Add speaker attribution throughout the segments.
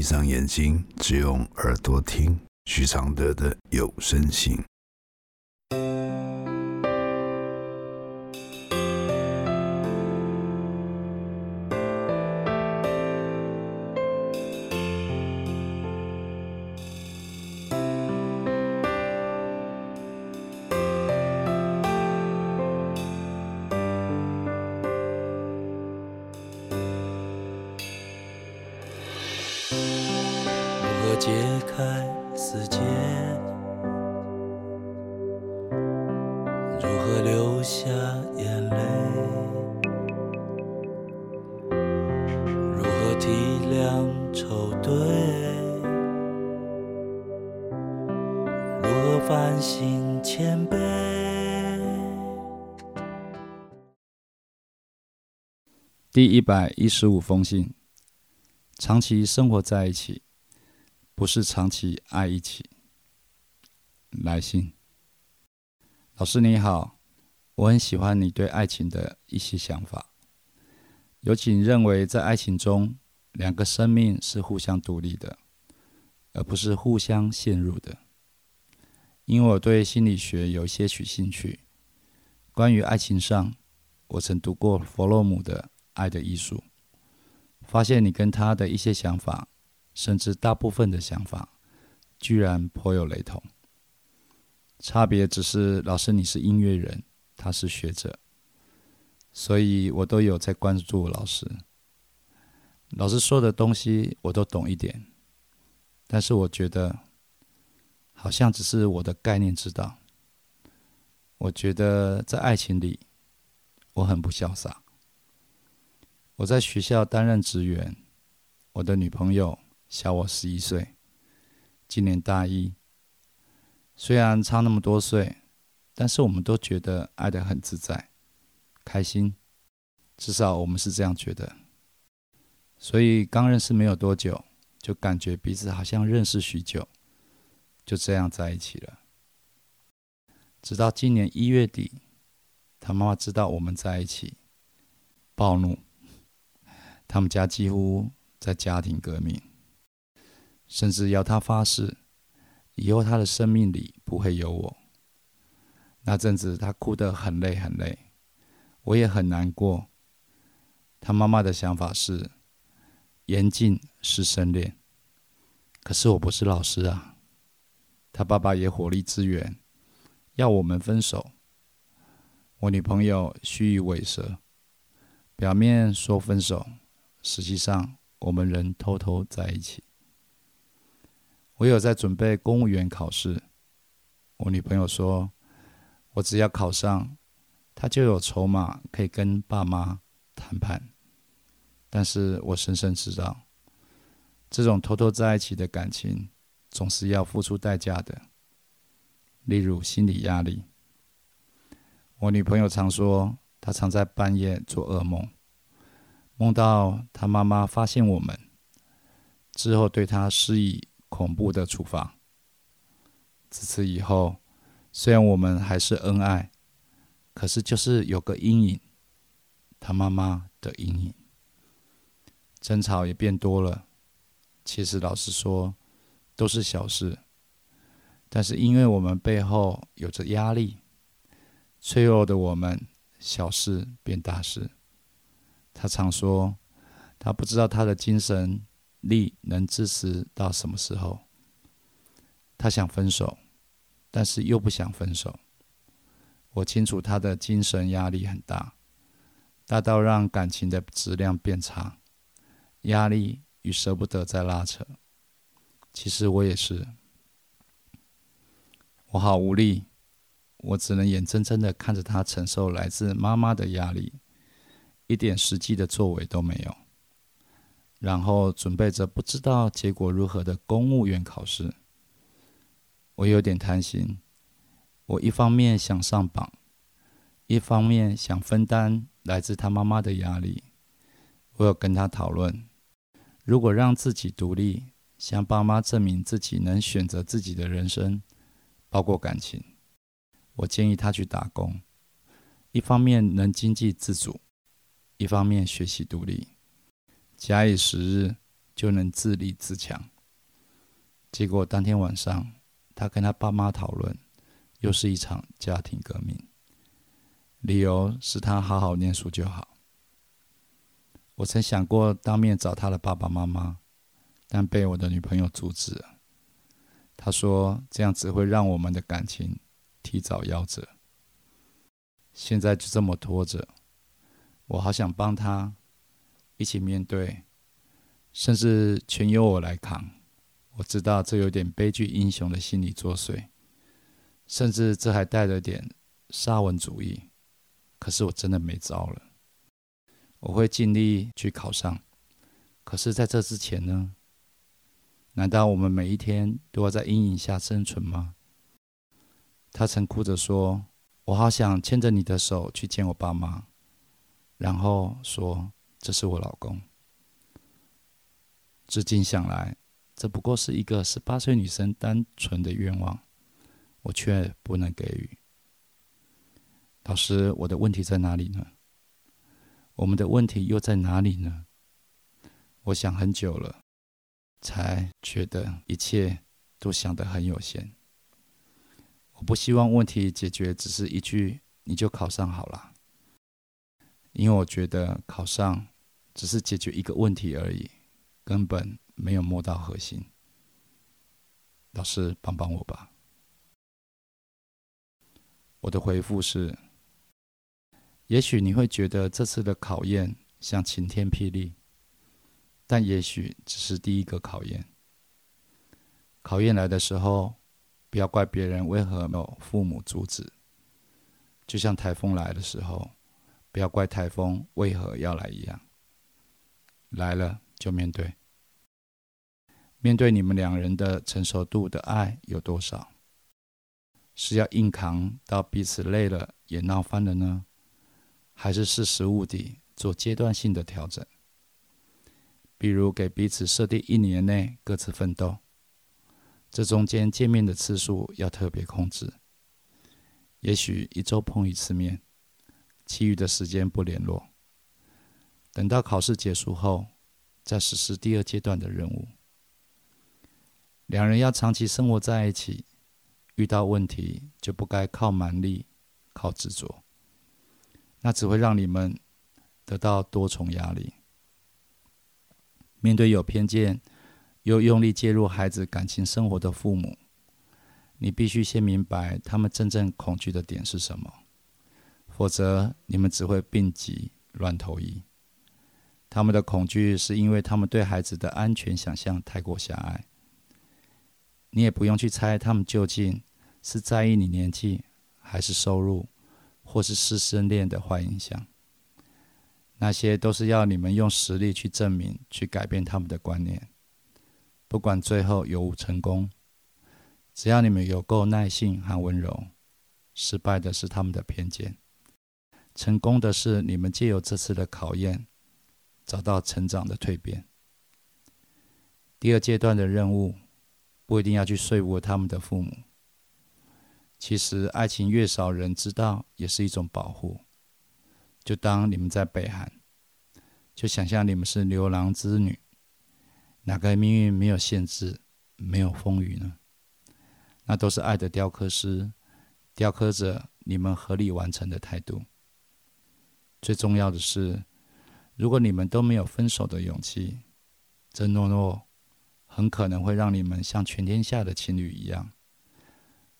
Speaker 1: 闭上眼睛，只用耳朵听徐常德的有声信。
Speaker 2: 解开死结，如何流下眼泪？如何体谅愁对？如何反省谦卑？
Speaker 3: 第一百一十五封信：长期生活在一起。不是长期爱一起。来信，老师你好，我很喜欢你对爱情的一些想法，尤其你认为在爱情中，两个生命是互相独立的，而不是互相陷入的。因为我对心理学有些许兴趣，关于爱情上，我曾读过弗洛姆的《爱的艺术》，发现你跟他的一些想法。甚至大部分的想法，居然颇有雷同。差别只是老师你是音乐人，他是学者，所以我都有在关注老师。老师说的东西我都懂一点，但是我觉得好像只是我的概念知道。我觉得在爱情里，我很不潇洒。我在学校担任职员，我的女朋友。小我十一岁，今年大一。虽然差那么多岁，但是我们都觉得爱得很自在、开心，至少我们是这样觉得。所以刚认识没有多久，就感觉彼此好像认识许久，就这样在一起了。直到今年一月底，他妈妈知道我们在一起，暴怒，他们家几乎在家庭革命。甚至要他发誓，以后他的生命里不会有我。那阵子他哭得很累很累，我也很难过。他妈妈的想法是严禁师生恋，可是我不是老师啊。他爸爸也火力支援，要我们分手。我女朋友虚与委蛇，表面说分手，实际上我们仍偷偷在一起。我有在准备公务员考试，我女朋友说，我只要考上，她就有筹码可以跟爸妈谈判。但是我深深知道，这种偷偷在一起的感情，总是要付出代价的，例如心理压力。我女朋友常说，她常在半夜做噩梦，梦到她妈妈发现我们之后，对她施以。恐怖的处罚。自此以后，虽然我们还是恩爱，可是就是有个阴影，他妈妈的阴影。争吵也变多了。其实老实说，都是小事，但是因为我们背后有着压力，脆弱的我们，小事变大事。他常说，他不知道他的精神。力能支持到什么时候？他想分手，但是又不想分手。我清楚他的精神压力很大，大到让感情的质量变差。压力与舍不得在拉扯。其实我也是，我好无力，我只能眼睁睁的看着他承受来自妈妈的压力，一点实际的作为都没有。然后准备着不知道结果如何的公务员考试，我有点贪心。我一方面想上榜，一方面想分担来自他妈妈的压力。我有跟他讨论，如果让自己独立，向爸妈证明自己能选择自己的人生，包括感情，我建议他去打工，一方面能经济自主，一方面学习独立。假以时日，就能自立自强。结果当天晚上，他跟他爸妈讨论，又是一场家庭革命。理由是他好好念书就好。我曾想过当面找他的爸爸妈妈，但被我的女朋友阻止了。她说这样只会让我们的感情提早夭折。现在就这么拖着，我好想帮他一起面对，甚至全由我来扛。我知道这有点悲剧英雄的心理作祟，甚至这还带了点沙文主义。可是我真的没招了。我会尽力去考上，可是在这之前呢？难道我们每一天都要在阴影下生存吗？他曾哭着说：“我好想牵着你的手去见我爸妈。”然后说：“这是我老公。”至今想来。这不过是一个十八岁女生单纯的愿望，我却不能给予。老师，我的问题在哪里呢？我们的问题又在哪里呢？我想很久了，才觉得一切都想得很有限。我不希望问题解决只是一句“你就考上好了”，因为我觉得考上只是解决一个问题而已，根本。没有摸到核心，老师帮帮我吧。我的回复是：也许你会觉得这次的考验像晴天霹雳，但也许只是第一个考验。考验来的时候，不要怪别人为何没有父母阻止，就像台风来的时候，不要怪台风为何要来一样。来了就面对。面对你们两人的成熟度的爱有多少？是要硬扛到彼此累了也闹翻了呢，还是识时务地做阶段性的调整？比如给彼此设定一年内各自奋斗，这中间见面的次数要特别控制，也许一周碰一次面，其余的时间不联络。等到考试结束后，再实施第二阶段的任务。两人要长期生活在一起，遇到问题就不该靠蛮力、靠执着，那只会让你们得到多重压力。面对有偏见又用力介入孩子感情生活的父母，你必须先明白他们真正恐惧的点是什么，否则你们只会病急乱投医。他们的恐惧是因为他们对孩子的安全想象太过狭隘。你也不用去猜他们究竟是在意你年纪，还是收入，或是师生恋的坏影响。那些都是要你们用实力去证明、去改变他们的观念。不管最后有无成功，只要你们有够耐性和温柔，失败的是他们的偏见，成功的是你们借由这次的考验，找到成长的蜕变。第二阶段的任务。不一定要去说服他们的父母。其实，爱情越少人知道，也是一种保护。就当你们在北韩，就想象你们是牛郎织女，哪个命运没有限制、没有风雨呢？那都是爱的雕刻师，雕刻着你们合力完成的态度。最重要的是，如果你们都没有分手的勇气，这诺诺。很可能会让你们像全天下的情侣一样，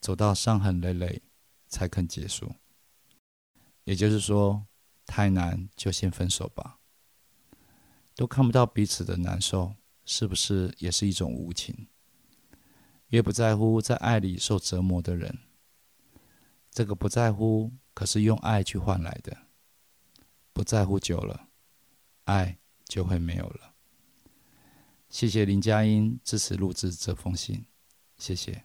Speaker 3: 走到伤痕累累才肯结束。也就是说，太难就先分手吧。都看不到彼此的难受，是不是也是一种无情？越不在乎在爱里受折磨的人，这个不在乎可是用爱去换来的。不在乎久了，爱就会没有了。谢谢林佳音支持录制这封信，谢谢。